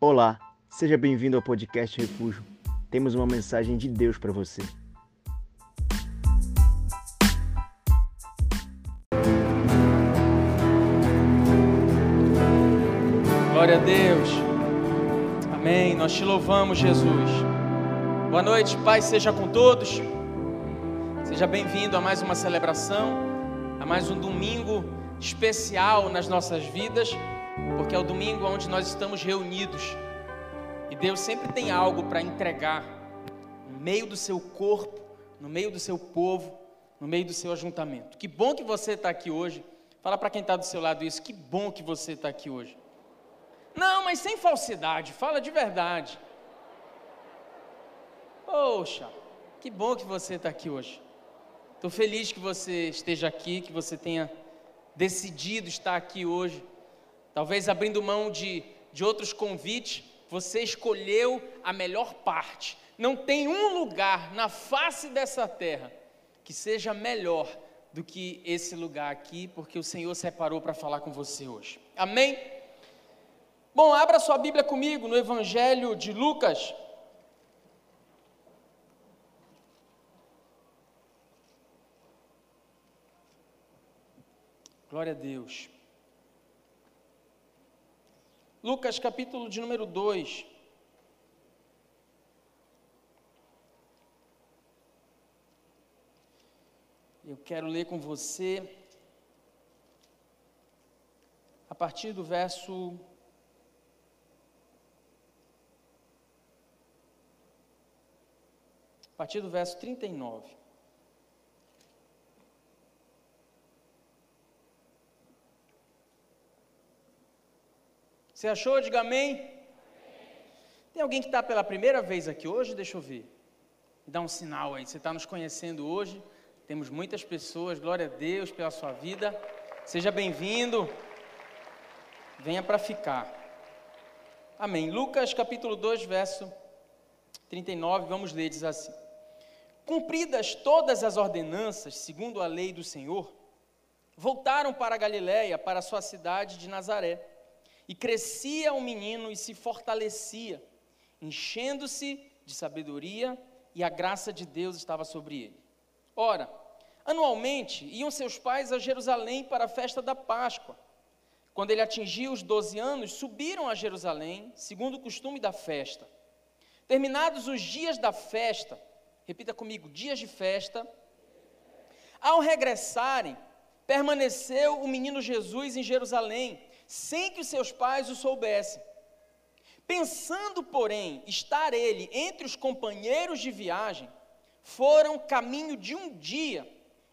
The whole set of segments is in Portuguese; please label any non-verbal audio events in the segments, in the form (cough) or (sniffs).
Olá, seja bem-vindo ao podcast Refúgio. Temos uma mensagem de Deus para você. Glória a Deus. Amém. Nós te louvamos, Jesus. Boa noite, Pai, seja com todos. Seja bem-vindo a mais uma celebração, a mais um domingo especial nas nossas vidas, porque é o domingo onde nós estamos reunidos. E Deus sempre tem algo para entregar no meio do seu corpo, no meio do seu povo, no meio do seu ajuntamento. Que bom que você está aqui hoje. Fala para quem está do seu lado isso. Que bom que você está aqui hoje. Não, mas sem falsidade, fala de verdade. Poxa, que bom que você está aqui hoje. Estou feliz que você esteja aqui, que você tenha decidido estar aqui hoje. Talvez abrindo mão de, de outros convites, você escolheu a melhor parte. Não tem um lugar na face dessa terra que seja melhor do que esse lugar aqui, porque o Senhor separou para falar com você hoje. Amém? Bom, abra sua Bíblia comigo no Evangelho de Lucas. Glória a Deus. Lucas capítulo de número 2. Eu quero ler com você a partir do verso a partir do verso 39. Você achou? Diga amém. Tem alguém que está pela primeira vez aqui hoje? Deixa eu ver. Dá um sinal aí. Você está nos conhecendo hoje. Temos muitas pessoas. Glória a Deus pela sua vida. Seja bem-vindo. Venha para ficar. Amém. Lucas capítulo 2, verso 39, vamos ler, diz assim. Cumpridas todas as ordenanças, segundo a lei do Senhor, voltaram para a Galiléia, para a sua cidade de Nazaré. E crescia o menino e se fortalecia, enchendo-se de sabedoria, e a graça de Deus estava sobre ele. Ora, anualmente iam seus pais a Jerusalém para a festa da Páscoa. Quando ele atingiu os doze anos, subiram a Jerusalém, segundo o costume da festa. Terminados os dias da festa, repita comigo, dias de festa. Ao regressarem, permaneceu o menino Jesus em Jerusalém, sem que os seus pais o soubessem. Pensando, porém, estar ele entre os companheiros de viagem, foram caminho de um dia,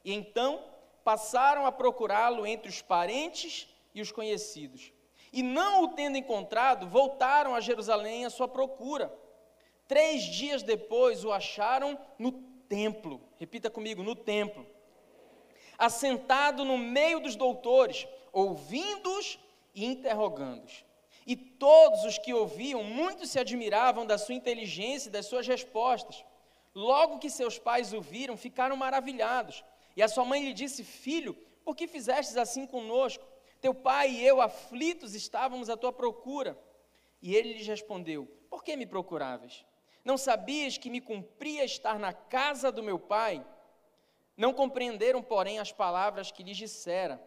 e então passaram a procurá-lo entre os parentes e os conhecidos. E não o tendo encontrado, voltaram a Jerusalém à sua procura. Três dias depois o acharam no templo. Repita comigo: no templo. Assentado no meio dos doutores, ouvindo-os e interrogando-os. E todos os que ouviam, muito se admiravam da sua inteligência e das suas respostas. Logo que seus pais o viram, ficaram maravilhados. E a sua mãe lhe disse: Filho, por que fizestes assim conosco? Teu pai e eu, aflitos, estávamos à tua procura. E ele lhes respondeu: Por que me procuráveis? Não sabias que me cumpria estar na casa do meu pai? Não compreenderam, porém, as palavras que lhes dissera.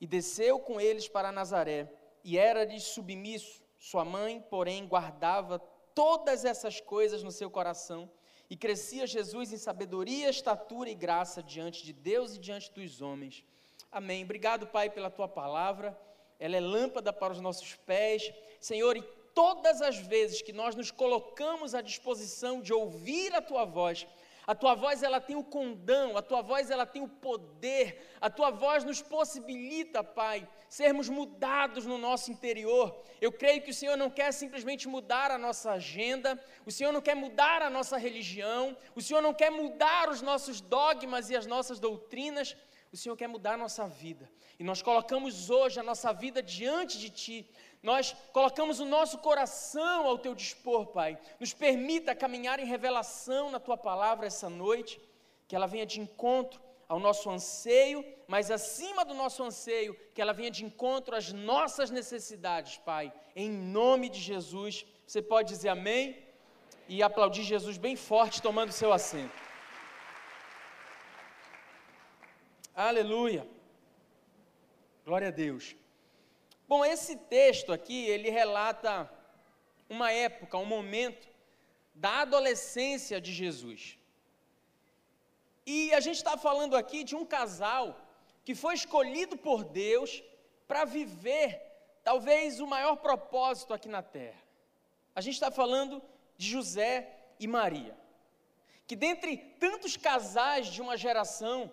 E desceu com eles para Nazaré, e era-lhes submisso. Sua mãe, porém, guardava todas essas coisas no seu coração, e crescia Jesus em sabedoria, estatura e graça diante de Deus e diante dos homens. Amém. Obrigado, Pai, pela tua palavra. Ela é lâmpada para os nossos pés. Senhor, e todas as vezes que nós nos colocamos à disposição de ouvir a tua voz, a tua voz ela tem o condão, a tua voz ela tem o poder, a tua voz nos possibilita, Pai, sermos mudados no nosso interior. Eu creio que o Senhor não quer simplesmente mudar a nossa agenda, o Senhor não quer mudar a nossa religião, o Senhor não quer mudar os nossos dogmas e as nossas doutrinas, o Senhor quer mudar a nossa vida. E nós colocamos hoje a nossa vida diante de Ti, nós colocamos o nosso coração ao teu dispor, Pai. Nos permita caminhar em revelação na tua palavra essa noite, que ela venha de encontro ao nosso anseio, mas acima do nosso anseio, que ela venha de encontro às nossas necessidades, Pai. Em nome de Jesus, você pode dizer amém e aplaudir Jesus bem forte, tomando seu assento. Aleluia. Glória a Deus. Bom, esse texto aqui, ele relata uma época, um momento da adolescência de Jesus. E a gente está falando aqui de um casal que foi escolhido por Deus para viver talvez o maior propósito aqui na terra. A gente está falando de José e Maria, que dentre tantos casais de uma geração,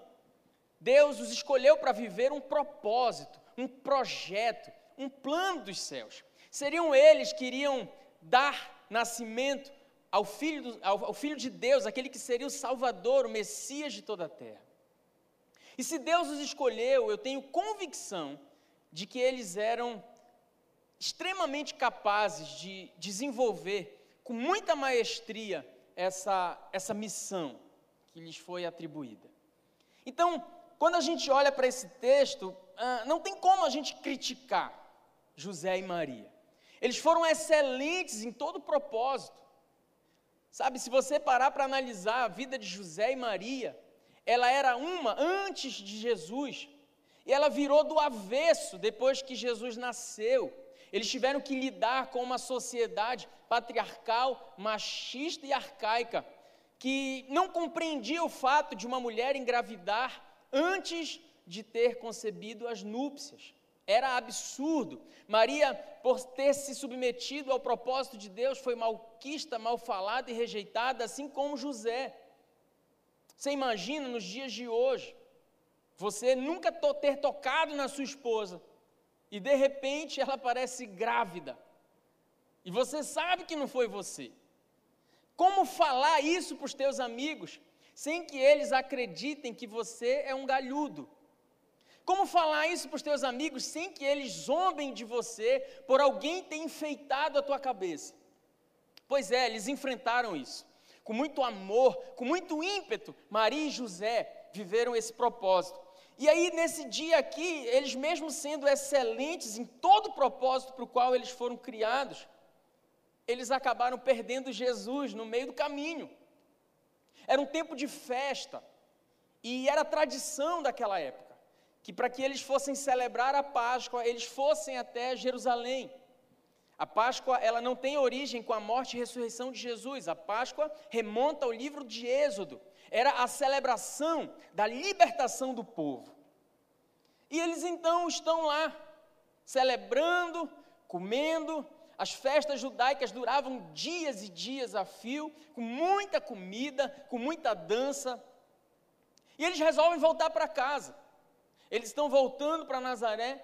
Deus os escolheu para viver um propósito, um projeto, um plano dos céus. Seriam eles que iriam dar nascimento ao filho, ao, ao filho de Deus, aquele que seria o Salvador, o Messias de toda a terra. E se Deus os escolheu, eu tenho convicção de que eles eram extremamente capazes de desenvolver com muita maestria essa, essa missão que lhes foi atribuída. Então, quando a gente olha para esse texto, ah, não tem como a gente criticar José e Maria. Eles foram excelentes em todo propósito. Sabe, se você parar para analisar a vida de José e Maria, ela era uma antes de Jesus, e ela virou do avesso depois que Jesus nasceu. Eles tiveram que lidar com uma sociedade patriarcal, machista e arcaica, que não compreendia o fato de uma mulher engravidar antes de ter concebido as núpcias. Era absurdo. Maria, por ter se submetido ao propósito de Deus, foi malquista, mal falada e rejeitada, assim como José. Você imagina nos dias de hoje, você nunca ter tocado na sua esposa e de repente ela parece grávida. E você sabe que não foi você. Como falar isso para os teus amigos sem que eles acreditem que você é um galhudo? Como falar isso para os teus amigos sem que eles zombem de você por alguém ter enfeitado a tua cabeça? Pois é, eles enfrentaram isso. Com muito amor, com muito ímpeto, Maria e José viveram esse propósito. E aí, nesse dia aqui, eles mesmo sendo excelentes em todo o propósito para o qual eles foram criados, eles acabaram perdendo Jesus no meio do caminho. Era um tempo de festa, e era tradição daquela época que para que eles fossem celebrar a Páscoa, eles fossem até Jerusalém. A Páscoa, ela não tem origem com a morte e ressurreição de Jesus. A Páscoa remonta ao livro de Êxodo. Era a celebração da libertação do povo. E eles então estão lá, celebrando, comendo. As festas judaicas duravam dias e dias a fio, com muita comida, com muita dança. E eles resolvem voltar para casa. Eles estão voltando para Nazaré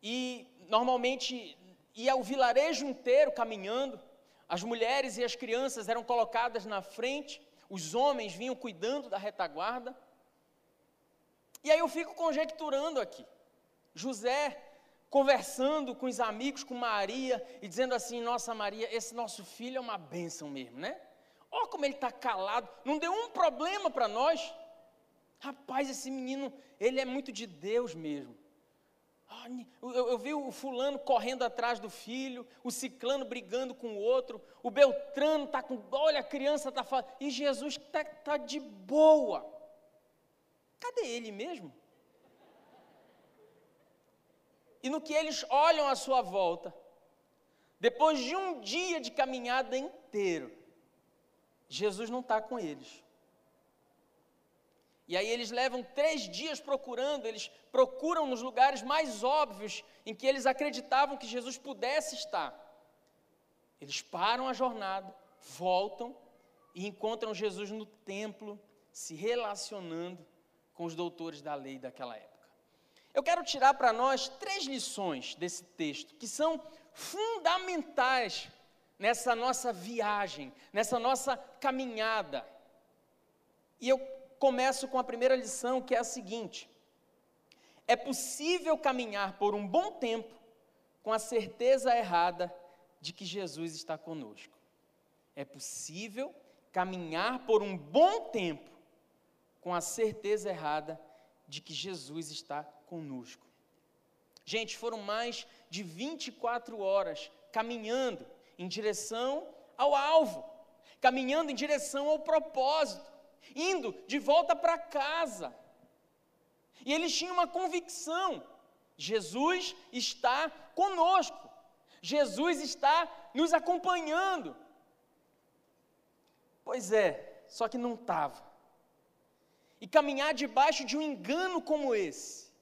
e normalmente ia o vilarejo inteiro caminhando. As mulheres e as crianças eram colocadas na frente, os homens vinham cuidando da retaguarda. E aí eu fico conjecturando aqui. José conversando com os amigos, com Maria, e dizendo assim: Nossa Maria, esse nosso filho é uma bênção mesmo, né? Olha como ele está calado, não deu um problema para nós. Rapaz, esse menino, ele é muito de Deus mesmo. Eu, eu, vi o fulano correndo atrás do filho, o ciclano brigando com o outro, o Beltrano está com. Olha, a criança está falando. E Jesus está tá de boa. Cadê ele mesmo? E no que eles olham à sua volta, depois de um dia de caminhada inteiro, Jesus não está com eles. E aí eles levam três dias procurando, eles procuram nos lugares mais óbvios em que eles acreditavam que Jesus pudesse estar. Eles param a jornada, voltam e encontram Jesus no templo, se relacionando com os doutores da lei daquela época. Eu quero tirar para nós três lições desse texto que são fundamentais nessa nossa viagem, nessa nossa caminhada. E eu começo com a primeira lição, que é a seguinte: é possível caminhar por um bom tempo com a certeza errada de que Jesus está conosco. É possível caminhar por um bom tempo com a certeza errada de que Jesus está conosco. Gente, foram mais de 24 horas caminhando em direção ao alvo, caminhando em direção ao propósito, indo de volta para casa. E eles tinham uma convicção: Jesus está conosco, Jesus está nos acompanhando. Pois é, só que não estava. E caminhar debaixo de um engano como esse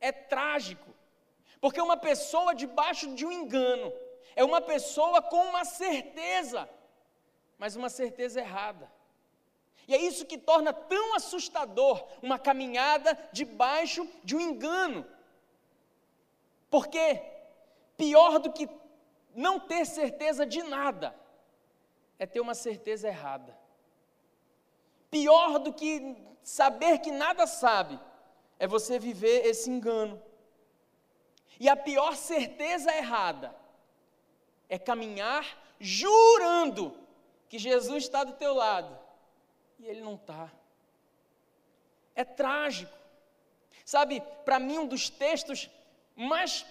é trágico, porque uma pessoa debaixo de um engano é uma pessoa com uma certeza, mas uma certeza errada. E é isso que torna tão assustador uma caminhada debaixo de um engano. Porque pior do que não ter certeza de nada é ter uma certeza errada. Pior do que saber que nada sabe é você viver esse engano. E a pior certeza errada é caminhar jurando que Jesus está do teu lado e ele não está. É trágico. Sabe, para mim, um dos textos mais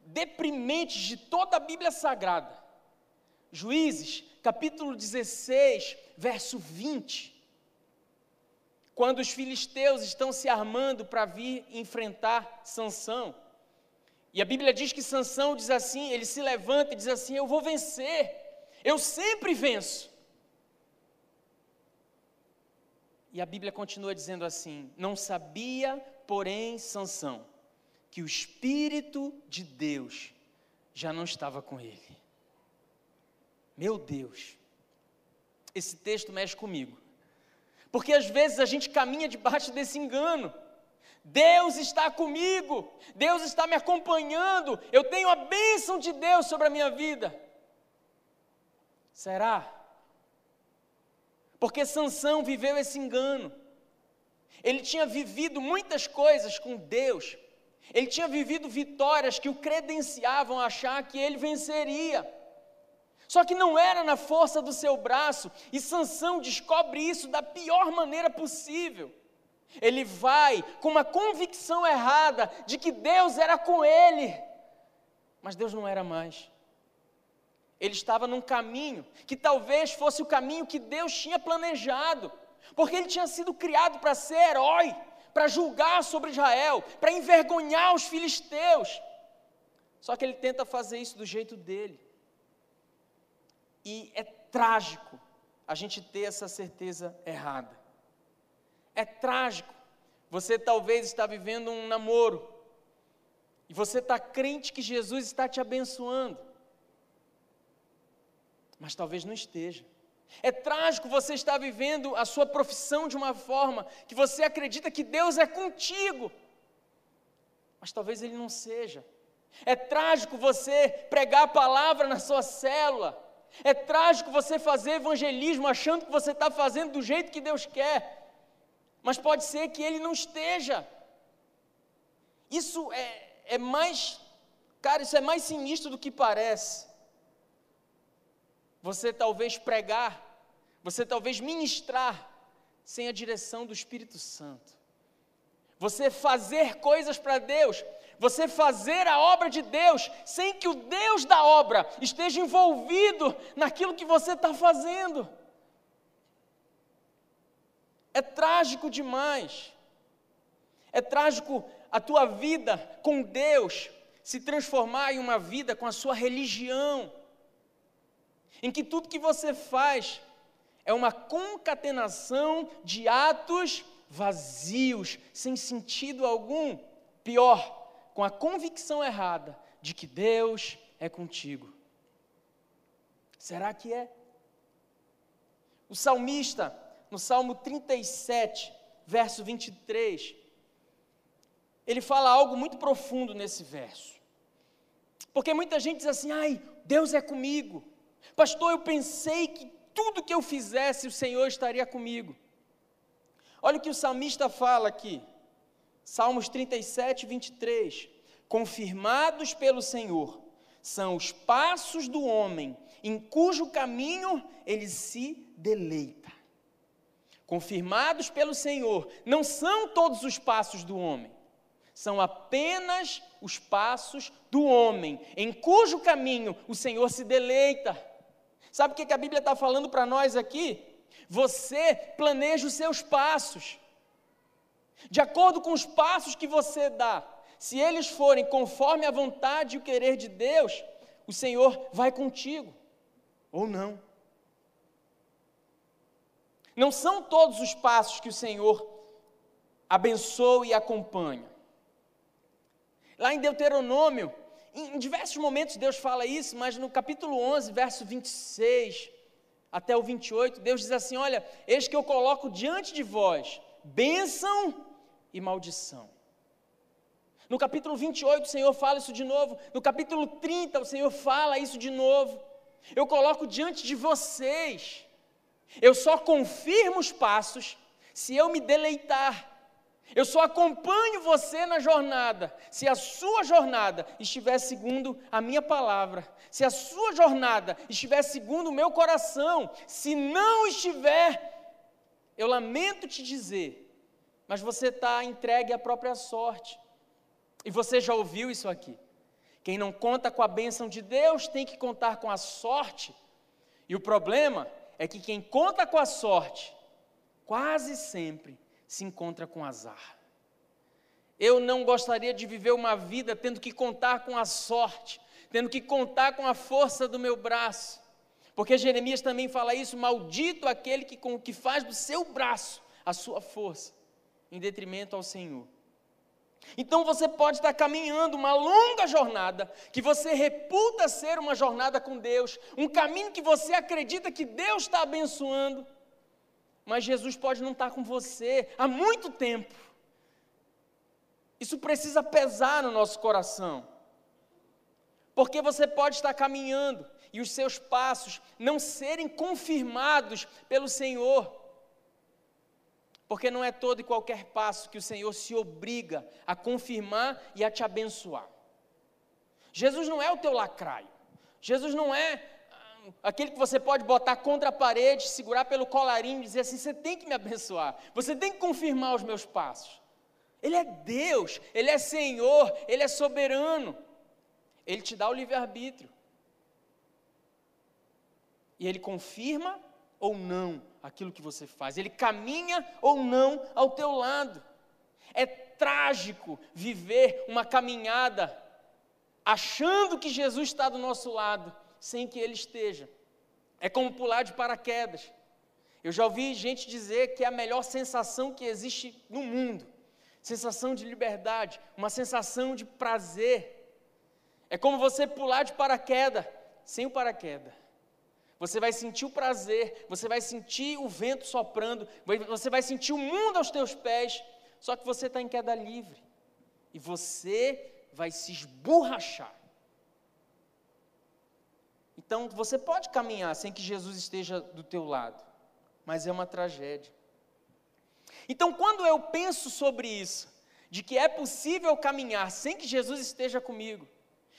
deprimentes de toda a Bíblia Sagrada, Juízes, capítulo 16, verso 20. Quando os filisteus estão se armando para vir enfrentar Sansão. E a Bíblia diz que Sansão diz assim, ele se levanta e diz assim: "Eu vou vencer. Eu sempre venço". E a Bíblia continua dizendo assim: Não sabia, porém, Sansão, que o Espírito de Deus já não estava com ele. Meu Deus, esse texto mexe comigo. Porque às vezes a gente caminha debaixo desse engano. Deus está comigo, Deus está me acompanhando, eu tenho a bênção de Deus sobre a minha vida. Será? Porque Sansão viveu esse engano. Ele tinha vivido muitas coisas com Deus. Ele tinha vivido vitórias que o credenciavam a achar que ele venceria. Só que não era na força do seu braço, e Sansão descobre isso da pior maneira possível. Ele vai com uma convicção errada de que Deus era com ele, mas Deus não era mais. Ele estava num caminho que talvez fosse o caminho que Deus tinha planejado, porque ele tinha sido criado para ser herói, para julgar sobre Israel, para envergonhar os filisteus. Só que ele tenta fazer isso do jeito dele. E é trágico a gente ter essa certeza errada. É trágico. Você talvez está vivendo um namoro e você está crente que Jesus está te abençoando mas talvez não esteja. É trágico você estar vivendo a sua profissão de uma forma que você acredita que Deus é contigo, mas talvez Ele não seja. É trágico você pregar a palavra na sua célula. É trágico você fazer evangelismo achando que você está fazendo do jeito que Deus quer, mas pode ser que Ele não esteja. Isso é, é mais, cara, isso é mais sinistro do que parece você talvez pregar, você talvez ministrar sem a direção do Espírito Santo. Você fazer coisas para Deus, você fazer a obra de Deus sem que o Deus da obra esteja envolvido naquilo que você está fazendo. É trágico demais. É trágico a tua vida com Deus se transformar em uma vida com a sua religião em que tudo que você faz é uma concatenação de atos vazios, sem sentido algum. Pior, com a convicção errada de que Deus é contigo. Será que é? O salmista, no Salmo 37, verso 23, ele fala algo muito profundo nesse verso. Porque muita gente diz assim: ai, Deus é comigo. Pastor, eu pensei que tudo que eu fizesse o Senhor estaria comigo. Olha o que o salmista fala aqui, Salmos 37, 23. Confirmados pelo Senhor são os passos do homem, em cujo caminho ele se deleita. confirmados pelo Senhor, não são todos os passos do homem, são apenas os passos do homem, em cujo caminho o Senhor se deleita. Sabe o que a Bíblia está falando para nós aqui? Você planeja os seus passos, de acordo com os passos que você dá. Se eles forem conforme a vontade e o querer de Deus, o Senhor vai contigo, ou não. Não são todos os passos que o Senhor abençoa e acompanha. Lá em Deuteronômio, em diversos momentos Deus fala isso, mas no capítulo 11, verso 26 até o 28, Deus diz assim: Olha, eis que eu coloco diante de vós bênção e maldição. No capítulo 28, o Senhor fala isso de novo. No capítulo 30, o Senhor fala isso de novo. Eu coloco diante de vocês. Eu só confirmo os passos se eu me deleitar. Eu só acompanho você na jornada se a sua jornada estiver segundo a minha palavra, se a sua jornada estiver segundo o meu coração. Se não estiver, eu lamento te dizer, mas você está entregue à própria sorte. E você já ouviu isso aqui. Quem não conta com a bênção de Deus tem que contar com a sorte. E o problema é que quem conta com a sorte, quase sempre se encontra com azar. Eu não gostaria de viver uma vida tendo que contar com a sorte, tendo que contar com a força do meu braço. Porque Jeremias também fala isso: maldito aquele que, com, que faz do seu braço a sua força, em detrimento ao Senhor. Então você pode estar caminhando uma longa jornada, que você reputa ser uma jornada com Deus, um caminho que você acredita que Deus está abençoando, mas Jesus pode não estar com você há muito tempo. Isso precisa pesar no nosso coração, porque você pode estar caminhando e os seus passos não serem confirmados pelo Senhor. Porque não é todo e qualquer passo que o Senhor se obriga a confirmar e a te abençoar. Jesus não é o teu lacraio. Jesus não é aquele que você pode botar contra a parede, segurar pelo colarinho e dizer assim: você tem que me abençoar, você tem que confirmar os meus passos. Ele é Deus, Ele é Senhor, Ele é soberano. Ele te dá o livre-arbítrio. E Ele confirma ou não aquilo que você faz, ele caminha ou não ao teu lado. É trágico viver uma caminhada achando que Jesus está do nosso lado, sem que ele esteja. É como pular de paraquedas. Eu já ouvi gente dizer que é a melhor sensação que existe no mundo. Sensação de liberdade, uma sensação de prazer. É como você pular de paraquedas sem o paraquedas. Você vai sentir o prazer, você vai sentir o vento soprando, você vai sentir o mundo aos teus pés, só que você está em queda livre. E você vai se esborrachar. Então você pode caminhar sem que Jesus esteja do teu lado, mas é uma tragédia. Então quando eu penso sobre isso, de que é possível caminhar sem que Jesus esteja comigo,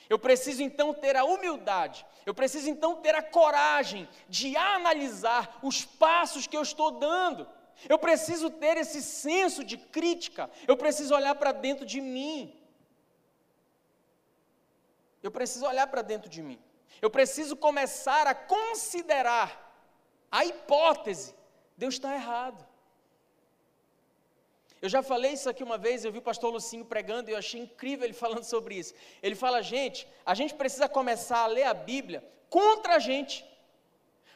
eu preciso então ter a humildade, eu preciso então ter a coragem de analisar os passos que eu estou dando. Eu preciso ter esse senso de crítica, eu preciso olhar para dentro de mim. Eu preciso olhar para dentro de mim. Eu preciso começar a considerar a hipótese: Deus está errado. Eu já falei isso aqui uma vez, eu vi o pastor Lucinho pregando e eu achei incrível ele falando sobre isso. Ele fala, gente, a gente precisa começar a ler a Bíblia contra a gente,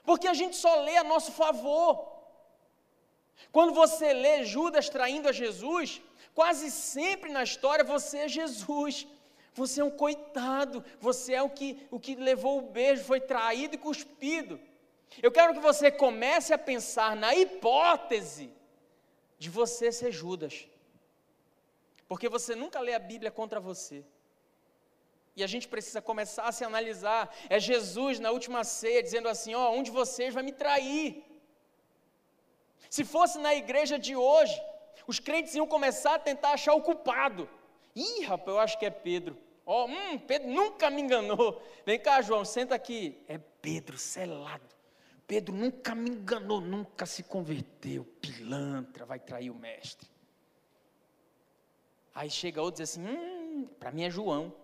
porque a gente só lê a nosso favor. Quando você lê Judas traindo a Jesus, quase sempre na história você é Jesus. Você é um coitado, você é o que, o que levou o beijo, foi traído e cuspido. Eu quero que você comece a pensar na hipótese de você ser Judas. Porque você nunca lê a Bíblia contra você. E a gente precisa começar a se analisar. É Jesus na última ceia dizendo assim: Ó, oh, um de vocês vai me trair. Se fosse na igreja de hoje, os crentes iam começar a tentar achar o culpado. Ih, rapaz, eu acho que é Pedro. Ó, oh, hum, Pedro nunca me enganou. Vem cá, João, senta aqui. É Pedro, selado. Pedro nunca me enganou, nunca se converteu, pilantra, vai trair o mestre. Aí chega outro e diz assim: hum, para mim é João.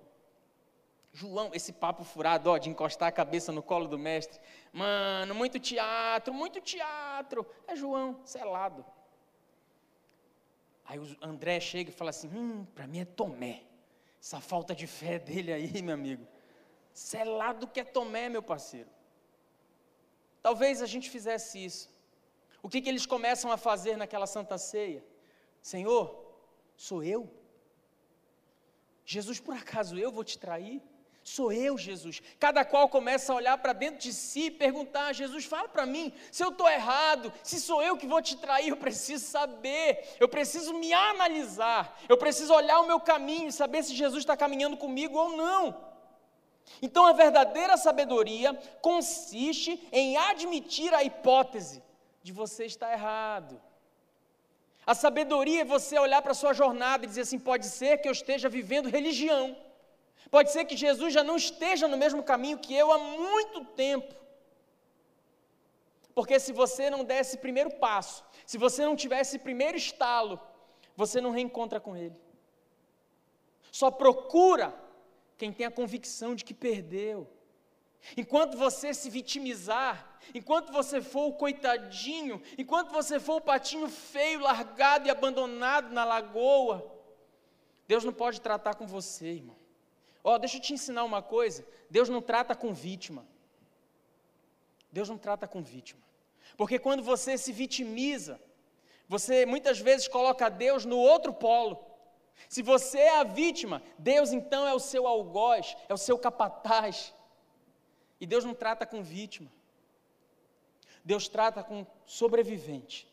João, esse papo furado, ó, de encostar a cabeça no colo do mestre. Mano, muito teatro, muito teatro. É João, selado. Aí o André chega e fala assim: hum, para mim é Tomé. Essa falta de fé dele aí, meu amigo. Selado que é Tomé, meu parceiro. Talvez a gente fizesse isso. O que, que eles começam a fazer naquela santa ceia? Senhor, sou eu? Jesus, por acaso eu vou te trair? Sou eu, Jesus. Cada qual começa a olhar para dentro de si e perguntar: Jesus, fala para mim, se eu estou errado, se sou eu que vou te trair, eu preciso saber, eu preciso me analisar, eu preciso olhar o meu caminho e saber se Jesus está caminhando comigo ou não. Então a verdadeira sabedoria consiste em admitir a hipótese de você estar errado. A sabedoria é você olhar para a sua jornada e dizer assim: pode ser que eu esteja vivendo religião, pode ser que Jesus já não esteja no mesmo caminho que eu há muito tempo. Porque se você não der esse primeiro passo, se você não tiver esse primeiro estalo, você não reencontra com Ele. Só procura quem tem a convicção de que perdeu. Enquanto você se vitimizar, enquanto você for o coitadinho, enquanto você for o patinho feio, largado e abandonado na lagoa, Deus não pode tratar com você, irmão. Ó, oh, deixa eu te ensinar uma coisa: Deus não trata com vítima. Deus não trata com vítima. Porque quando você se vitimiza, você muitas vezes coloca Deus no outro polo. Se você é a vítima, Deus então é o seu algoz, é o seu capataz. E Deus não trata com vítima. Deus trata com sobrevivente.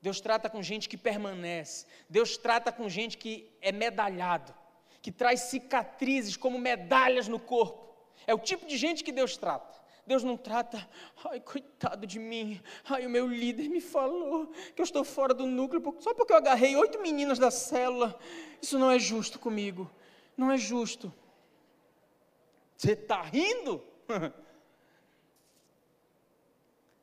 Deus trata com gente que permanece. Deus trata com gente que é medalhado, que traz cicatrizes como medalhas no corpo. É o tipo de gente que Deus trata. Deus não trata, ai, coitado de mim, ai, o meu líder me falou que eu estou fora do núcleo só porque eu agarrei oito meninas da célula. Isso não é justo comigo, não é justo. Você está rindo? (laughs)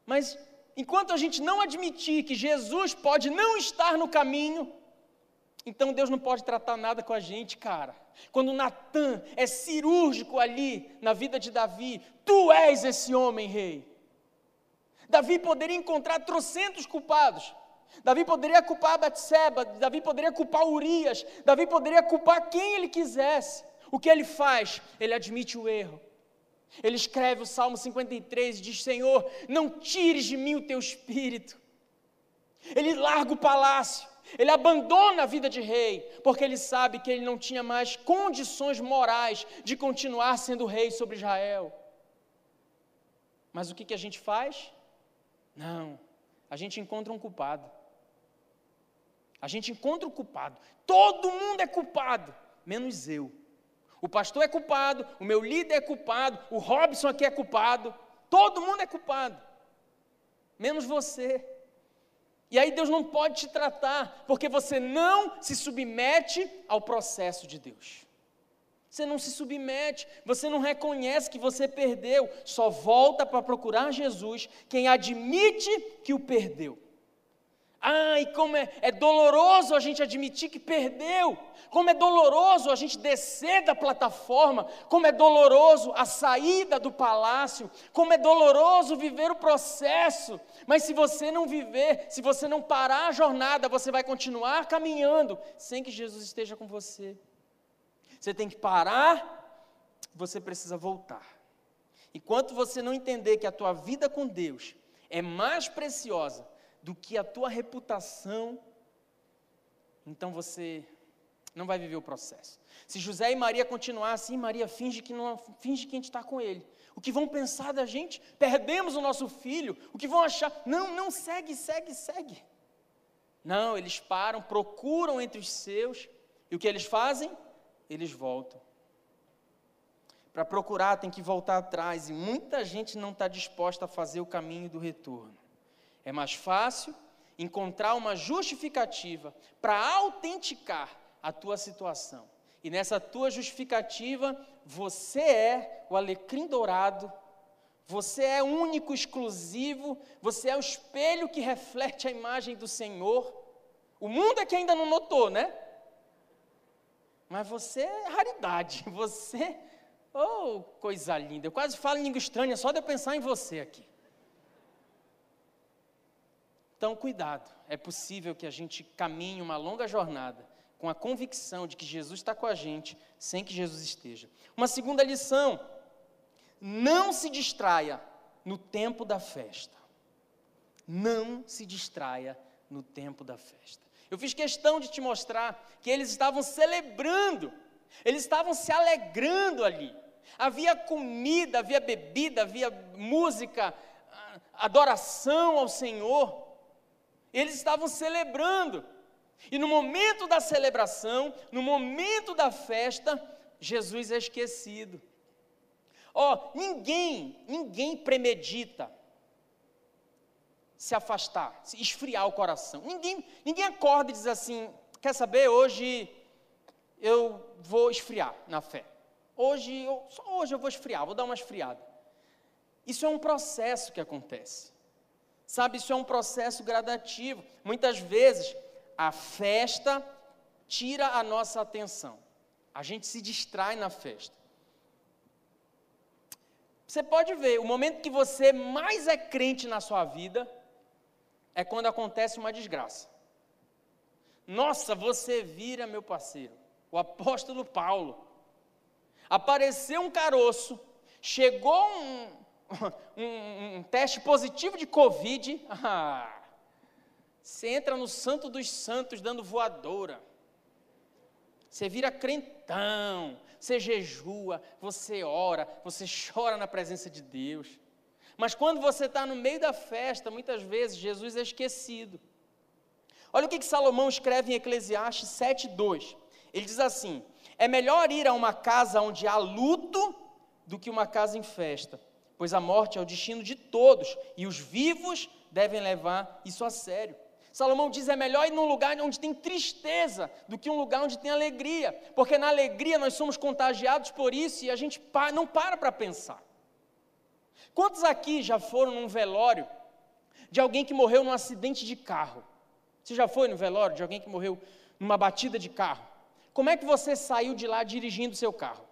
Mas enquanto a gente não admitir que Jesus pode não estar no caminho, então Deus não pode tratar nada com a gente, cara. Quando Natan é cirúrgico ali na vida de Davi, tu és esse homem, rei. Davi poderia encontrar trocentos culpados. Davi poderia culpar Batseba, Davi poderia culpar Urias, Davi poderia culpar quem ele quisesse. O que ele faz? Ele admite o erro. Ele escreve o Salmo 53 e diz: Senhor, não tires de mim o teu espírito. Ele larga o palácio, ele abandona a vida de rei, porque ele sabe que ele não tinha mais condições morais de continuar sendo rei sobre Israel. Mas o que, que a gente faz? Não, a gente encontra um culpado. A gente encontra o culpado. Todo mundo é culpado, menos eu. O pastor é culpado, o meu líder é culpado, o Robson aqui é culpado. Todo mundo é culpado, menos você. E aí Deus não pode te tratar, porque você não se submete ao processo de Deus. Você não se submete, você não reconhece que você perdeu, só volta para procurar Jesus quem admite que o perdeu. Ai, como é, é doloroso a gente admitir que perdeu, como é doloroso a gente descer da plataforma, como é doloroso a saída do palácio, como é doloroso viver o processo, mas se você não viver, se você não parar a jornada, você vai continuar caminhando sem que Jesus esteja com você. Você tem que parar, você precisa voltar. Enquanto você não entender que a tua vida com Deus é mais preciosa do que a tua reputação, então você não vai viver o processo. Se José e Maria continuar assim, Maria finge que não finge que a gente está com ele. O que vão pensar da gente? Perdemos o nosso filho. O que vão achar? Não, não segue, segue, segue. Não, eles param, procuram entre os seus e o que eles fazem? Eles voltam. Para procurar tem que voltar atrás e muita gente não está disposta a fazer o caminho do retorno. É mais fácil encontrar uma justificativa para autenticar a tua situação. E nessa tua justificativa, você é o alecrim dourado, Você é único, exclusivo, você é o espelho que reflete a imagem do Senhor. O mundo é que ainda não notou, né? Mas você é raridade, (laughs) você, oh, coisa linda. Eu quase falo em língua estranha só de eu pensar em você aqui. Então, cuidado, é possível que a gente caminhe uma longa jornada com a convicção de que Jesus está com a gente, sem que Jesus esteja. Uma segunda lição: não se distraia no tempo da festa. Não se distraia no tempo da festa. Eu fiz questão de te mostrar que eles estavam celebrando, eles estavam se alegrando ali. Havia comida, havia bebida, havia música, adoração ao Senhor. Eles estavam celebrando. E no momento da celebração, no momento da festa, Jesus é esquecido. Ó, oh, ninguém, ninguém premedita se afastar, se esfriar o coração. Ninguém, ninguém acorda e diz assim: quer saber, hoje eu vou esfriar na fé. Hoje, eu, só hoje eu vou esfriar, vou dar uma esfriada. Isso é um processo que acontece. Sabe, isso é um processo gradativo. Muitas vezes a festa tira a nossa atenção. A gente se distrai na festa. Você pode ver, o momento que você mais é crente na sua vida é quando acontece uma desgraça. Nossa, você vira, meu parceiro, o apóstolo Paulo. Apareceu um caroço, chegou um, (laughs) um, um teste positivo de Covid. (laughs) Ah, você entra no Santo dos Santos dando voadora. Você vira crentão, você jejua, você ora, você chora na presença de Deus. Mas quando você está no meio da festa, muitas vezes Jesus é esquecido. Olha o que, que Salomão escreve em Eclesiastes 7,2. Ele diz assim: É melhor ir a uma casa onde há luto do que uma casa em festa, pois a morte é o destino de todos e os vivos devem levar isso a sério. Salomão diz: é melhor ir num lugar onde tem tristeza do que um lugar onde tem alegria, porque na alegria nós somos contagiados por isso e a gente não para para pensar. Quantos aqui já foram num velório de alguém que morreu num acidente de carro? Você já foi no velório de alguém que morreu numa batida de carro? Como é que você saiu de lá dirigindo seu carro?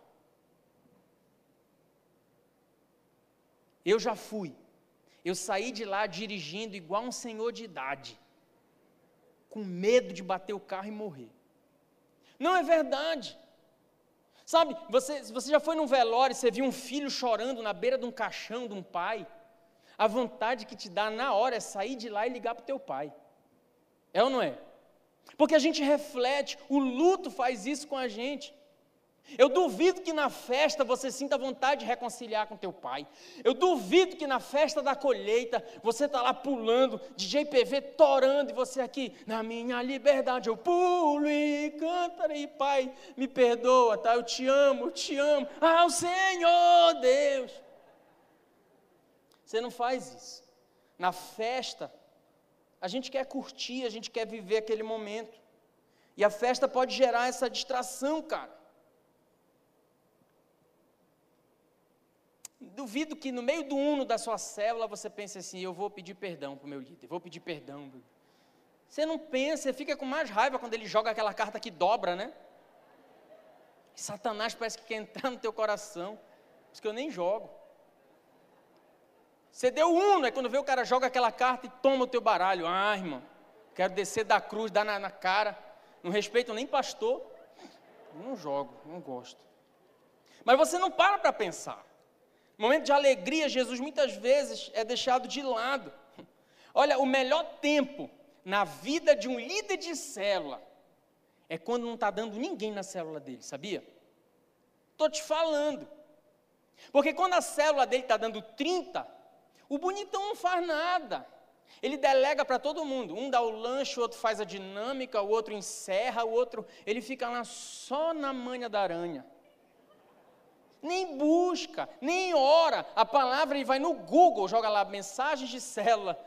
Eu já fui. Eu saí de lá dirigindo igual um senhor de idade, com medo de bater o carro e morrer. Não é verdade. Sabe, você, você já foi num velório e você viu um filho chorando na beira de um caixão de um pai? A vontade que te dá na hora é sair de lá e ligar para o teu pai. É ou não é? Porque a gente reflete, o luto faz isso com a gente. Eu duvido que na festa você sinta vontade de reconciliar com teu pai. Eu duvido que na festa da colheita você está lá pulando, DJ PV torando e você aqui, na minha liberdade eu pulo e cantarei, pai, me perdoa, tá? Eu te amo, eu te amo, ao Senhor Deus. Você não faz isso. Na festa, a gente quer curtir, a gente quer viver aquele momento. E a festa pode gerar essa distração, cara. Duvido que no meio do uno da sua célula você pense assim: eu vou pedir perdão para o meu líder, vou pedir perdão. Você não pensa, você fica com mais raiva quando ele joga aquela carta que dobra, né? Satanás parece que quer entrar no teu coração, por isso que eu nem jogo. Você deu uno, é quando vê o cara joga aquela carta e toma o teu baralho. Ah, irmão, quero descer da cruz, dar na, na cara. Não respeito nem pastor. Não jogo, não gosto. Mas você não para para pensar. Momento de alegria, Jesus muitas vezes é deixado de lado. Olha, o melhor tempo na vida de um líder de célula é quando não está dando ninguém na célula dele, sabia? Estou te falando. Porque quando a célula dele está dando 30, o bonitão não faz nada. Ele delega para todo mundo. Um dá o lanche, o outro faz a dinâmica, o outro encerra, o outro. Ele fica lá só na manha da aranha nem busca, nem ora. A palavra ele vai no Google, joga lá mensagens de célula.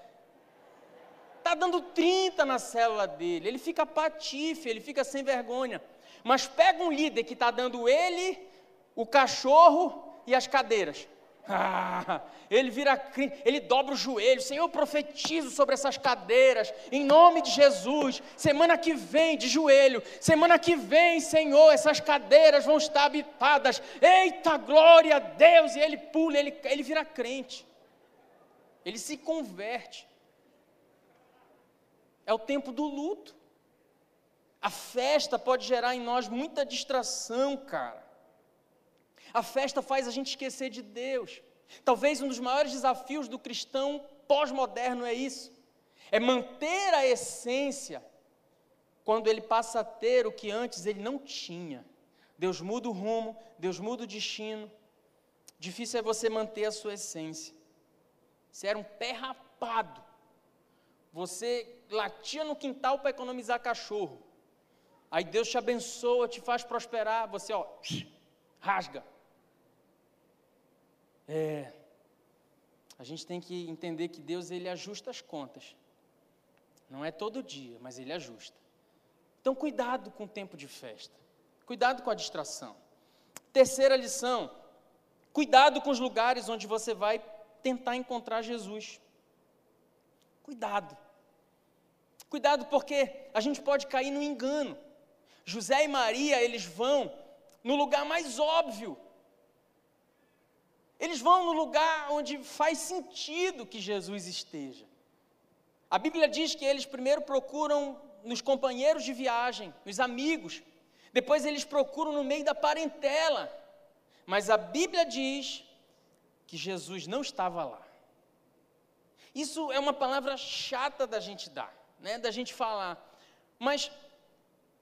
Está dando 30 na célula dele. Ele fica patife, ele fica sem vergonha. Mas pega um líder que está dando ele, o cachorro e as cadeiras. Ah, (laughs) ele vira, ele dobra o joelho, Senhor, eu profetizo sobre essas cadeiras, em nome de Jesus. Semana que vem, de joelho, semana que vem, Senhor, essas cadeiras vão estar habitadas. Eita, glória a Deus! E ele pula, ele, ele vira crente, ele se converte. É o tempo do luto. A festa pode gerar em nós muita distração, cara. A festa faz a gente esquecer de Deus. Talvez um dos maiores desafios do cristão pós-moderno é isso: é manter a essência quando ele passa a ter o que antes ele não tinha. Deus muda o rumo, Deus muda o destino. Difícil é você manter a sua essência. Você era um pé rapado. Você latia no quintal para economizar cachorro. Aí Deus te abençoa, te faz prosperar. Você, ó, (sniffs) rasga. É, a gente tem que entender que Deus ele ajusta as contas. Não é todo dia, mas ele ajusta. Então cuidado com o tempo de festa. Cuidado com a distração. Terceira lição: cuidado com os lugares onde você vai tentar encontrar Jesus. Cuidado. Cuidado porque a gente pode cair no engano. José e Maria, eles vão no lugar mais óbvio, eles vão no lugar onde faz sentido que Jesus esteja. A Bíblia diz que eles primeiro procuram nos companheiros de viagem, nos amigos, depois eles procuram no meio da parentela. Mas a Bíblia diz que Jesus não estava lá. Isso é uma palavra chata da gente dar, né, da gente falar. Mas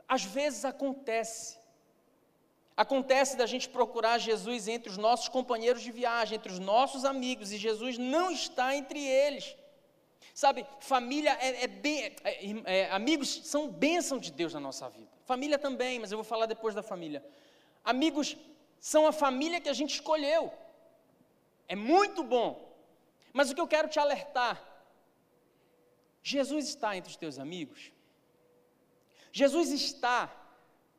às vezes acontece. Acontece da gente procurar Jesus entre os nossos companheiros de viagem, entre os nossos amigos, e Jesus não está entre eles. Sabe, família é, é bem. É, é, amigos são bênção de Deus na nossa vida. Família também, mas eu vou falar depois da família. Amigos são a família que a gente escolheu. É muito bom. Mas o que eu quero te alertar: Jesus está entre os teus amigos. Jesus está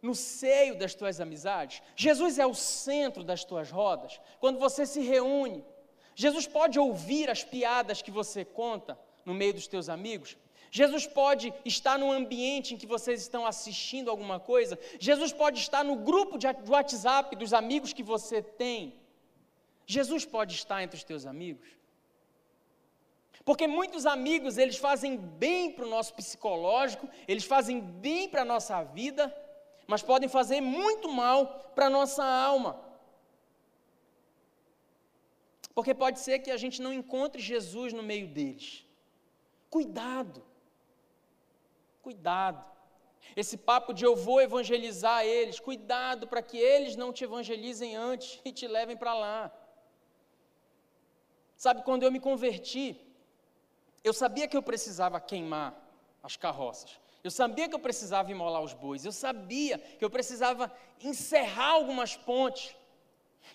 no seio das tuas amizades. Jesus é o centro das tuas rodas. Quando você se reúne, Jesus pode ouvir as piadas que você conta no meio dos teus amigos. Jesus pode estar no ambiente em que vocês estão assistindo alguma coisa. Jesus pode estar no grupo de WhatsApp dos amigos que você tem. Jesus pode estar entre os teus amigos. Porque muitos amigos, eles fazem bem para o nosso psicológico, eles fazem bem para a nossa vida, mas podem fazer muito mal para a nossa alma. Porque pode ser que a gente não encontre Jesus no meio deles. Cuidado. Cuidado. Esse papo de eu vou evangelizar eles, cuidado para que eles não te evangelizem antes e te levem para lá. Sabe, quando eu me converti, eu sabia que eu precisava queimar as carroças. Eu sabia que eu precisava imolar os bois, eu sabia que eu precisava encerrar algumas pontes.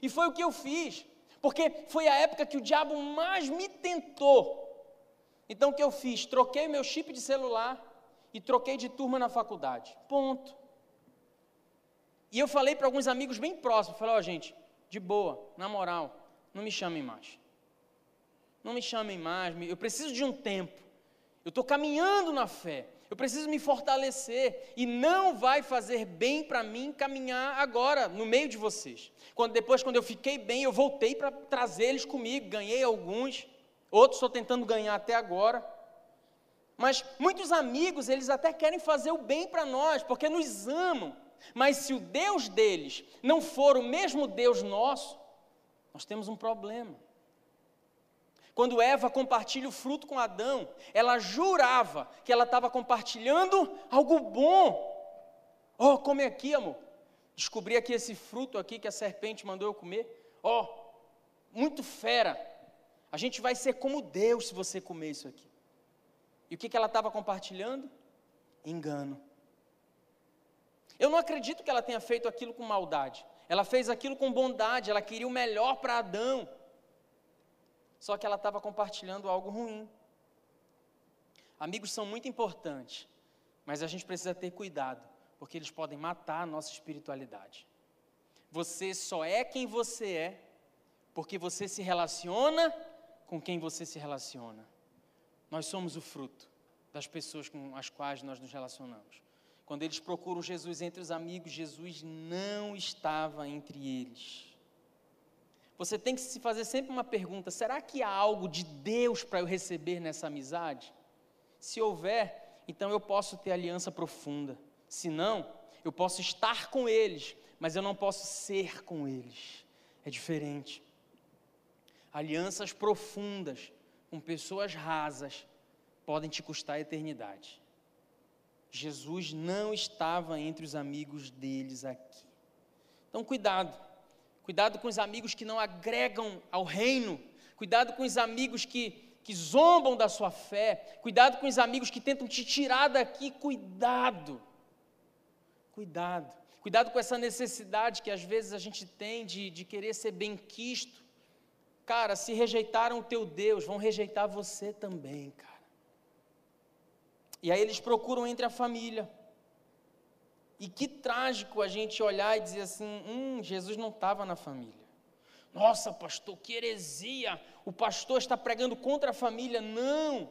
E foi o que eu fiz, porque foi a época que o diabo mais me tentou. Então o que eu fiz? Troquei meu chip de celular e troquei de turma na faculdade. Ponto. E eu falei para alguns amigos bem próximos, falei, ó oh, gente, de boa, na moral, não me chamem mais. Não me chamem mais, eu preciso de um tempo. Eu estou caminhando na fé eu preciso me fortalecer e não vai fazer bem para mim caminhar agora no meio de vocês. Quando depois quando eu fiquei bem, eu voltei para trazer eles comigo, ganhei alguns, outros estou tentando ganhar até agora. Mas muitos amigos, eles até querem fazer o bem para nós, porque nos amam. Mas se o Deus deles não for o mesmo Deus nosso, nós temos um problema. Quando Eva compartilha o fruto com Adão, ela jurava que ela estava compartilhando algo bom. Oh, come aqui, amor. Descobri aqui esse fruto aqui que a serpente mandou eu comer. Oh, muito fera. A gente vai ser como Deus se você comer isso aqui. E o que, que ela estava compartilhando? Engano. Eu não acredito que ela tenha feito aquilo com maldade. Ela fez aquilo com bondade, ela queria o melhor para Adão só que ela estava compartilhando algo ruim. Amigos são muito importantes, mas a gente precisa ter cuidado, porque eles podem matar a nossa espiritualidade. Você só é quem você é porque você se relaciona com quem você se relaciona. Nós somos o fruto das pessoas com as quais nós nos relacionamos. Quando eles procuram Jesus entre os amigos, Jesus não estava entre eles. Você tem que se fazer sempre uma pergunta: será que há algo de Deus para eu receber nessa amizade? Se houver, então eu posso ter aliança profunda. Se não, eu posso estar com eles, mas eu não posso ser com eles. É diferente. Alianças profundas com pessoas rasas podem te custar a eternidade. Jesus não estava entre os amigos deles aqui. Então, cuidado. Cuidado com os amigos que não agregam ao reino. Cuidado com os amigos que, que zombam da sua fé. Cuidado com os amigos que tentam te tirar daqui. Cuidado. Cuidado. Cuidado com essa necessidade que às vezes a gente tem de, de querer ser bem quisto. Cara, se rejeitaram o teu Deus, vão rejeitar você também, cara. E aí eles procuram entre a família. E que trágico a gente olhar e dizer assim: hum, Jesus não estava na família. Nossa, pastor, que heresia! O pastor está pregando contra a família. Não!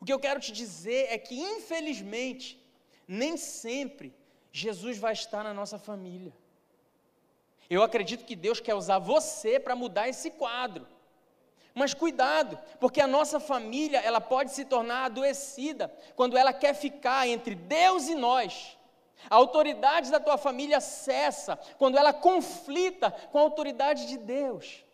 O que eu quero te dizer é que, infelizmente, nem sempre Jesus vai estar na nossa família. Eu acredito que Deus quer usar você para mudar esse quadro. Mas cuidado, porque a nossa família, ela pode se tornar adoecida quando ela quer ficar entre Deus e nós. A autoridade da tua família cessa quando ela conflita com a autoridade de Deus.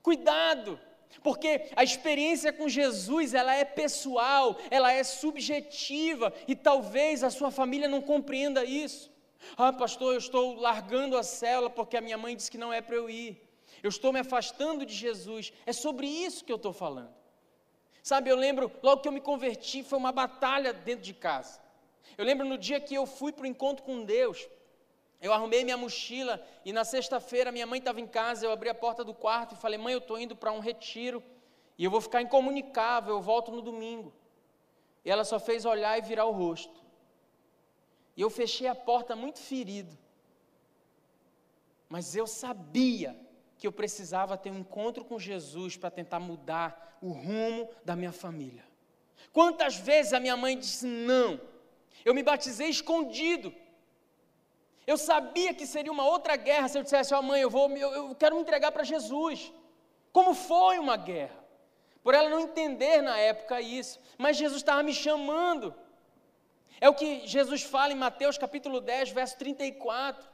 Cuidado, porque a experiência com Jesus, ela é pessoal, ela é subjetiva e talvez a sua família não compreenda isso. Ah, pastor, eu estou largando a célula porque a minha mãe disse que não é para eu ir eu estou me afastando de Jesus. É sobre isso que eu estou falando. Sabe, eu lembro, logo que eu me converti, foi uma batalha dentro de casa. Eu lembro no dia que eu fui para o encontro com Deus, eu arrumei minha mochila e na sexta-feira minha mãe estava em casa, eu abri a porta do quarto e falei, mãe, eu estou indo para um retiro e eu vou ficar incomunicável, eu volto no domingo. E ela só fez olhar e virar o rosto. E eu fechei a porta muito ferido. Mas eu sabia que eu precisava ter um encontro com Jesus para tentar mudar o rumo da minha família. Quantas vezes a minha mãe disse não? Eu me batizei escondido. Eu sabia que seria uma outra guerra se eu dissesse, ó oh, mãe, eu, vou, eu, eu quero me entregar para Jesus. Como foi uma guerra? Por ela não entender na época isso, mas Jesus estava me chamando. É o que Jesus fala em Mateus capítulo 10, verso 34.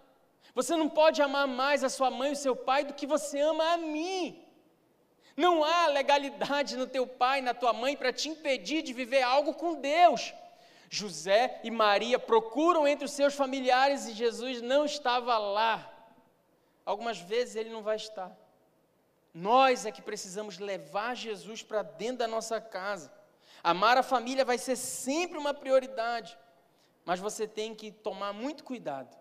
Você não pode amar mais a sua mãe e o seu pai do que você ama a mim. Não há legalidade no teu pai, na tua mãe, para te impedir de viver algo com Deus. José e Maria procuram entre os seus familiares e Jesus não estava lá. Algumas vezes ele não vai estar. Nós é que precisamos levar Jesus para dentro da nossa casa. Amar a família vai ser sempre uma prioridade, mas você tem que tomar muito cuidado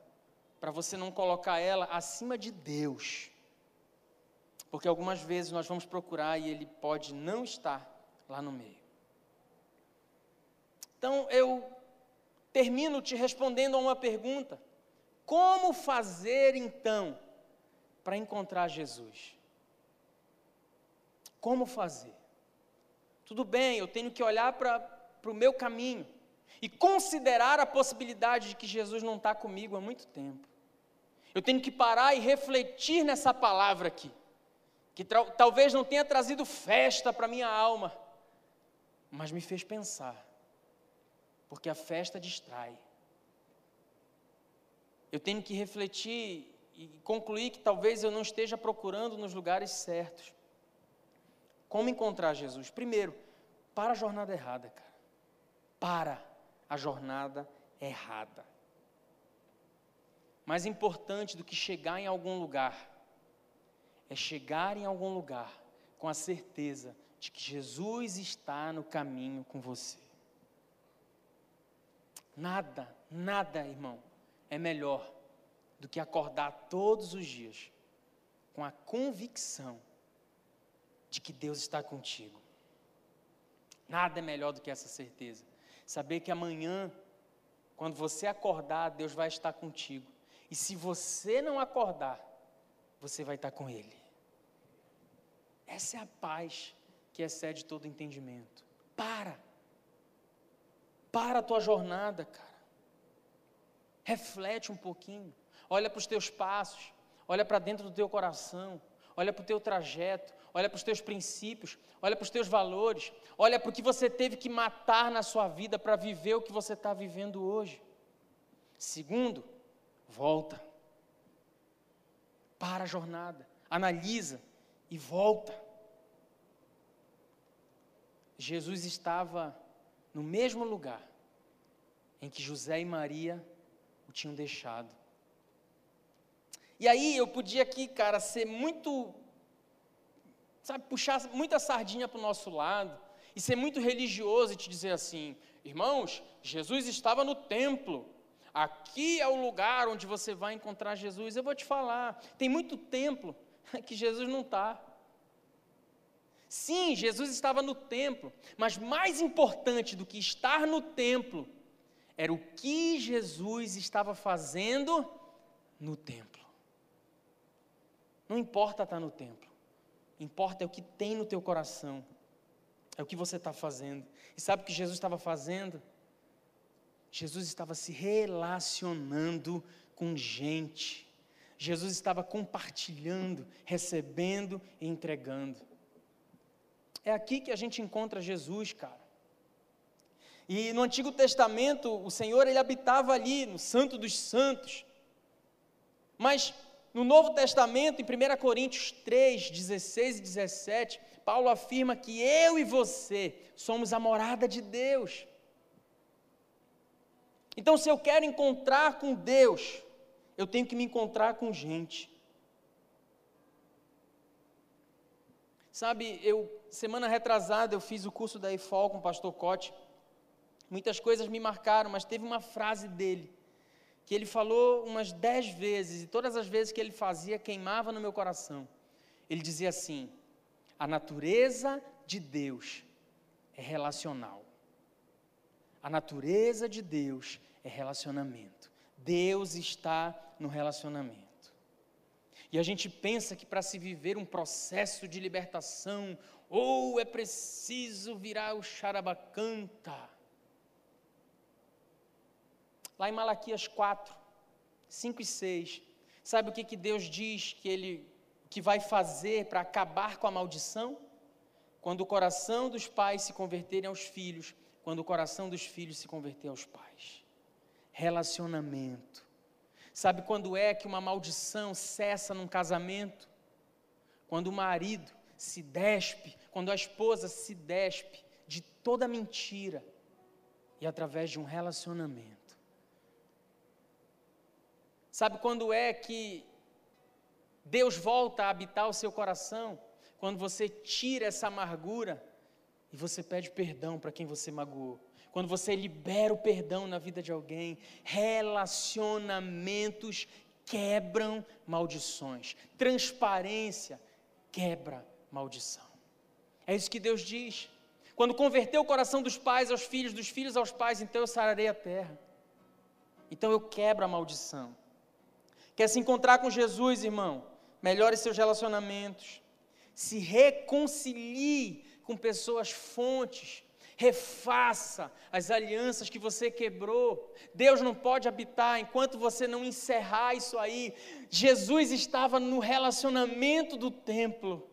para você não colocar ela acima de Deus. Porque algumas vezes nós vamos procurar e ele pode não estar lá no meio. Então eu termino te respondendo a uma pergunta: como fazer então para encontrar Jesus? Como fazer? Tudo bem, eu tenho que olhar para o meu caminho e considerar a possibilidade de que Jesus não está comigo há muito tempo. Eu tenho que parar e refletir nessa palavra aqui, que talvez não tenha trazido festa para minha alma, mas me fez pensar, porque a festa distrai. Eu tenho que refletir e concluir que talvez eu não esteja procurando nos lugares certos. Como encontrar Jesus? Primeiro, para a jornada errada, cara. Para a jornada errada. Mais importante do que chegar em algum lugar é chegar em algum lugar com a certeza de que Jesus está no caminho com você. Nada, nada, irmão, é melhor do que acordar todos os dias com a convicção de que Deus está contigo. Nada é melhor do que essa certeza. Saber que amanhã, quando você acordar, Deus vai estar contigo. E se você não acordar, você vai estar com Ele. Essa é a paz que excede todo entendimento. Para. Para a tua jornada, cara. Reflete um pouquinho. Olha para os teus passos. Olha para dentro do teu coração. Olha para o teu trajeto. Olha para os teus princípios. Olha para os teus valores. Olha para o que você teve que matar na sua vida para viver o que você está vivendo hoje. Segundo, volta. Para a jornada. Analisa e volta. Jesus estava no mesmo lugar em que José e Maria o tinham deixado. E aí eu podia aqui, cara, ser muito, sabe, puxar muita sardinha para o nosso lado e ser muito religioso e te dizer assim: irmãos, Jesus estava no templo. Aqui é o lugar onde você vai encontrar Jesus. Eu vou te falar, tem muito templo (laughs) que Jesus não está. Sim, Jesus estava no templo, mas mais importante do que estar no templo era o que Jesus estava fazendo no templo. Não importa estar no templo, importa é o que tem no teu coração, é o que você está fazendo. E sabe o que Jesus estava fazendo? Jesus estava se relacionando com gente. Jesus estava compartilhando, recebendo e entregando. É aqui que a gente encontra Jesus, cara. E no Antigo Testamento, o Senhor ele habitava ali, no Santo dos Santos. Mas no Novo Testamento, em 1 Coríntios 3, 16 e 17, Paulo afirma que eu e você somos a morada de Deus. Então, se eu quero encontrar com Deus, eu tenho que me encontrar com gente. Sabe, eu semana retrasada eu fiz o curso da EFOL com o pastor Cote. Muitas coisas me marcaram, mas teve uma frase dele que ele falou umas dez vezes, e todas as vezes que ele fazia queimava no meu coração. Ele dizia assim: a natureza de Deus é relacional. A natureza de Deus é relacionamento. Deus está no relacionamento. E a gente pensa que para se viver um processo de libertação, ou é preciso virar o charabacanta. Lá em Malaquias 4, 5 e 6, sabe o que, que Deus diz que Ele que vai fazer para acabar com a maldição? Quando o coração dos pais se converterem aos filhos, quando o coração dos filhos se converter aos pais. Relacionamento Sabe quando é que uma maldição cessa num casamento? Quando o marido se despe, quando a esposa se despe de toda mentira e através de um relacionamento. Sabe quando é que Deus volta a habitar o seu coração? Quando você tira essa amargura e você pede perdão para quem você magoou quando você libera o perdão na vida de alguém, relacionamentos quebram maldições, transparência quebra maldição. É isso que Deus diz. Quando converteu o coração dos pais aos filhos, dos filhos aos pais, então eu sararei a terra. Então eu quebro a maldição. Quer se encontrar com Jesus, irmão? Melhore seus relacionamentos. Se reconcilie com pessoas fontes refaça as alianças que você quebrou. Deus não pode habitar enquanto você não encerrar isso aí. Jesus estava no relacionamento do templo.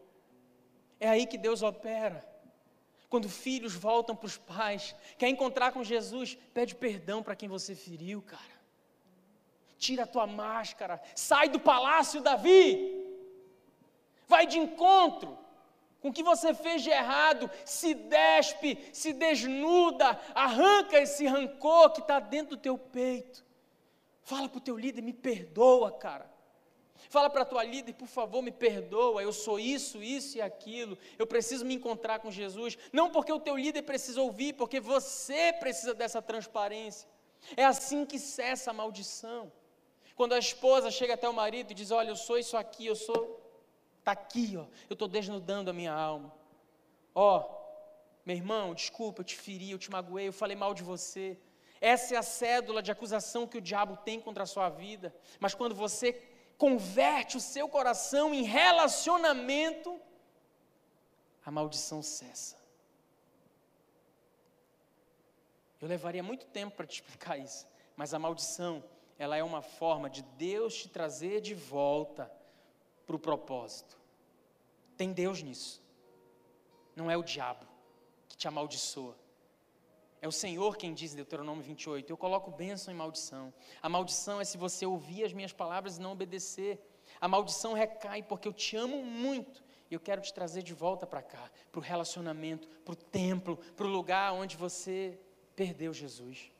É aí que Deus opera. Quando filhos voltam para os pais, quer encontrar com Jesus, pede perdão para quem você feriu, cara. Tira a tua máscara, sai do palácio, Davi. Vai de encontro com o que você fez de errado, se despe, se desnuda, arranca esse rancor que está dentro do teu peito. Fala para o teu líder, me perdoa, cara. Fala para a tua líder, por favor, me perdoa, eu sou isso, isso e aquilo, eu preciso me encontrar com Jesus. Não porque o teu líder precisa ouvir, porque você precisa dessa transparência. É assim que cessa a maldição. Quando a esposa chega até o marido e diz: Olha, eu sou isso aqui, eu sou Está aqui, ó. Eu estou desnudando a minha alma. Ó, meu irmão, desculpa, eu te feri, eu te magoei, eu falei mal de você. Essa é a cédula de acusação que o diabo tem contra a sua vida. Mas quando você converte o seu coração em relacionamento, a maldição cessa. Eu levaria muito tempo para te (laughs) explicar isso, mas a maldição, ela é uma forma de Deus te trazer de volta para o propósito. Tem Deus nisso. Não é o diabo que te amaldiçoa. É o Senhor quem diz em Deuteronômio 28: Eu coloco bênção e maldição. A maldição é se você ouvir as minhas palavras e não obedecer. A maldição recai porque eu te amo muito e eu quero te trazer de volta para cá, para o relacionamento, para o templo, para o lugar onde você perdeu Jesus.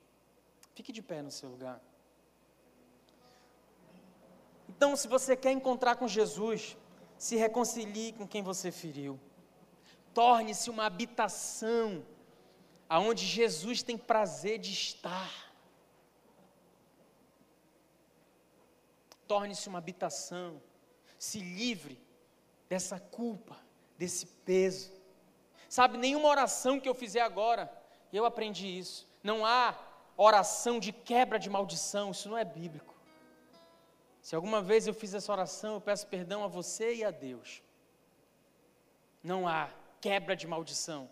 Fique de pé no seu lugar. Então, se você quer encontrar com Jesus, se reconcilie com quem você feriu. Torne-se uma habitação aonde Jesus tem prazer de estar. Torne-se uma habitação, se livre dessa culpa, desse peso. Sabe, nenhuma oração que eu fizer agora, eu aprendi isso. Não há oração de quebra de maldição, isso não é bíblico. Se alguma vez eu fiz essa oração, eu peço perdão a você e a Deus. Não há quebra de maldição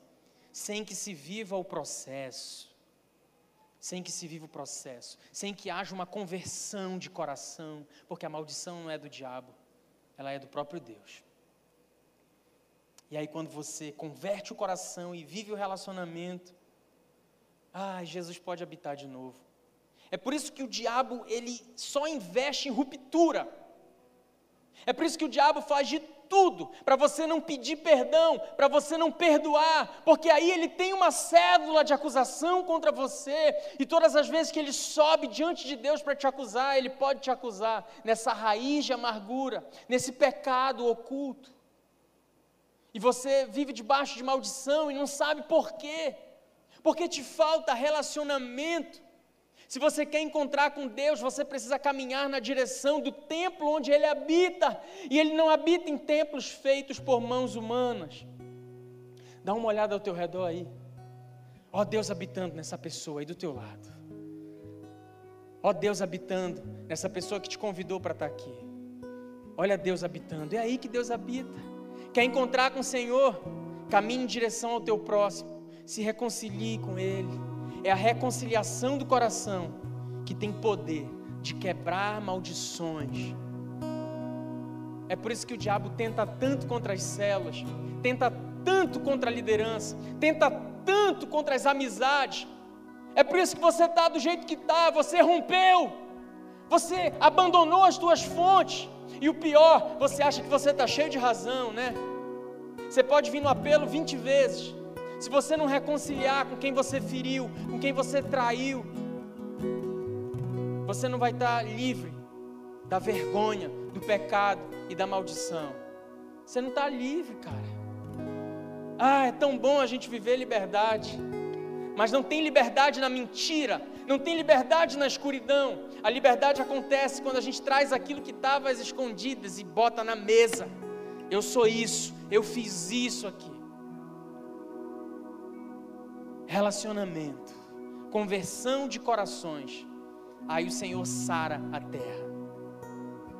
sem que se viva o processo, sem que se viva o processo, sem que haja uma conversão de coração, porque a maldição não é do diabo, ela é do próprio Deus. E aí, quando você converte o coração e vive o relacionamento, ah, Jesus pode habitar de novo. É por isso que o diabo ele só investe em ruptura. É por isso que o diabo faz de tudo para você não pedir perdão, para você não perdoar, porque aí ele tem uma cédula de acusação contra você, e todas as vezes que ele sobe diante de Deus para te acusar, ele pode te acusar nessa raiz de amargura, nesse pecado oculto. E você vive debaixo de maldição e não sabe por quê, porque te falta relacionamento se você quer encontrar com Deus, você precisa caminhar na direção do templo onde Ele habita. E Ele não habita em templos feitos por mãos humanas. Dá uma olhada ao teu redor aí. Ó Deus habitando nessa pessoa aí do teu lado. Ó Deus habitando nessa pessoa que te convidou para estar aqui. Olha Deus habitando. É aí que Deus habita. Quer encontrar com o Senhor? Caminhe em direção ao teu próximo. Se reconcilie com Ele é a reconciliação do coração que tem poder de quebrar maldições. É por isso que o diabo tenta tanto contra as células, tenta tanto contra a liderança, tenta tanto contra as amizades. É por isso que você está do jeito que está, você rompeu, você abandonou as suas fontes. E o pior, você acha que você está cheio de razão, né? Você pode vir no apelo 20 vezes, se você não reconciliar com quem você feriu, com quem você traiu, você não vai estar livre da vergonha, do pecado e da maldição. Você não está livre, cara. Ah, é tão bom a gente viver liberdade. Mas não tem liberdade na mentira, não tem liberdade na escuridão. A liberdade acontece quando a gente traz aquilo que estava às escondidas e bota na mesa. Eu sou isso, eu fiz isso aqui. Relacionamento, conversão de corações, aí o Senhor sara a terra.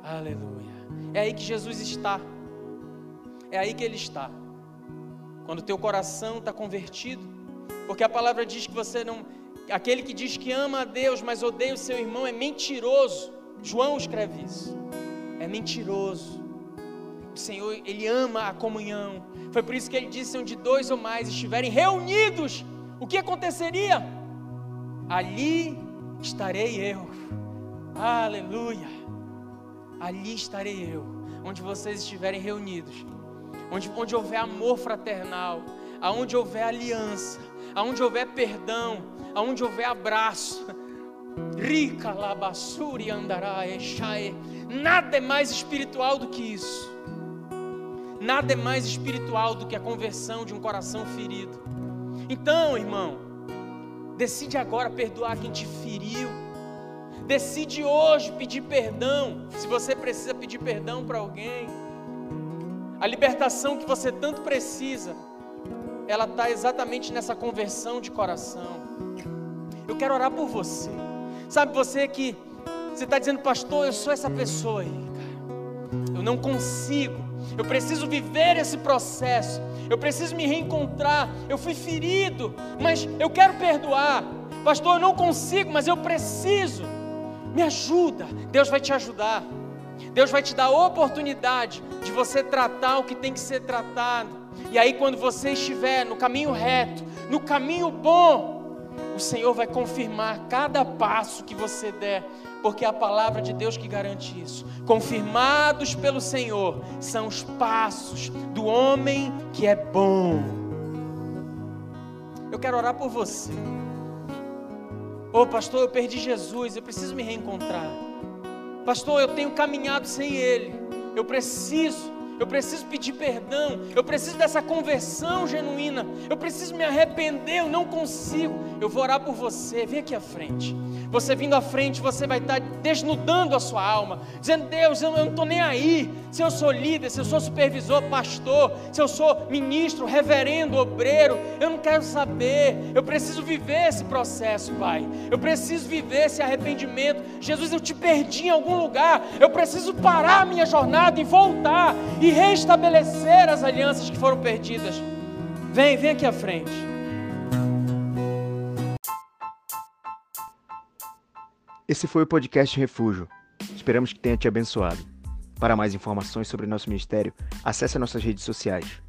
Aleluia. É aí que Jesus está. É aí que Ele está. Quando teu coração está convertido, porque a palavra diz que você não. Aquele que diz que ama a Deus, mas odeia o seu irmão, é mentiroso. João escreve isso. É mentiroso. O Senhor, Ele ama a comunhão. Foi por isso que Ele disse: onde dois ou mais estiverem reunidos o que aconteceria? Ali estarei eu. Aleluia. Ali estarei eu. Onde vocês estiverem reunidos. Onde, onde houver amor fraternal. Aonde houver aliança. Aonde houver perdão. Aonde houver abraço. Rica labassuri andará exae. Nada é mais espiritual do que isso. Nada é mais espiritual do que a conversão de um coração ferido. Então, irmão, decide agora perdoar quem te feriu. Decide hoje pedir perdão, se você precisa pedir perdão para alguém. A libertação que você tanto precisa, ela está exatamente nessa conversão de coração. Eu quero orar por você. Sabe você que você está dizendo, pastor, eu sou essa pessoa aí, cara. não consigo. Eu preciso viver esse processo. Eu preciso me reencontrar. Eu fui ferido, mas eu quero perdoar. Pastor, eu não consigo, mas eu preciso. Me ajuda. Deus vai te ajudar. Deus vai te dar a oportunidade de você tratar o que tem que ser tratado. E aí, quando você estiver no caminho reto, no caminho bom, o Senhor vai confirmar cada passo que você der, porque é a palavra de Deus que garante isso. Confirmados pelo Senhor são os passos do homem que é bom. Eu quero orar por você. Ô oh, pastor, eu perdi Jesus, eu preciso me reencontrar. Pastor, eu tenho caminhado sem Ele, eu preciso eu preciso pedir perdão, eu preciso dessa conversão genuína, eu preciso me arrepender, eu não consigo. Eu vou orar por você, vem aqui à frente. Você vindo à frente, você vai estar desnudando a sua alma, dizendo: Deus, eu não estou nem aí. Se eu sou líder, se eu sou supervisor, pastor, se eu sou ministro, reverendo, obreiro, eu não quero saber. Eu preciso viver esse processo, Pai. Eu preciso viver esse arrependimento. Jesus, eu te perdi em algum lugar. Eu preciso parar a minha jornada e voltar e restabelecer as alianças que foram perdidas. Vem, vem aqui à frente. Esse foi o podcast Refúgio. Esperamos que tenha te abençoado. Para mais informações sobre nosso ministério, acesse nossas redes sociais.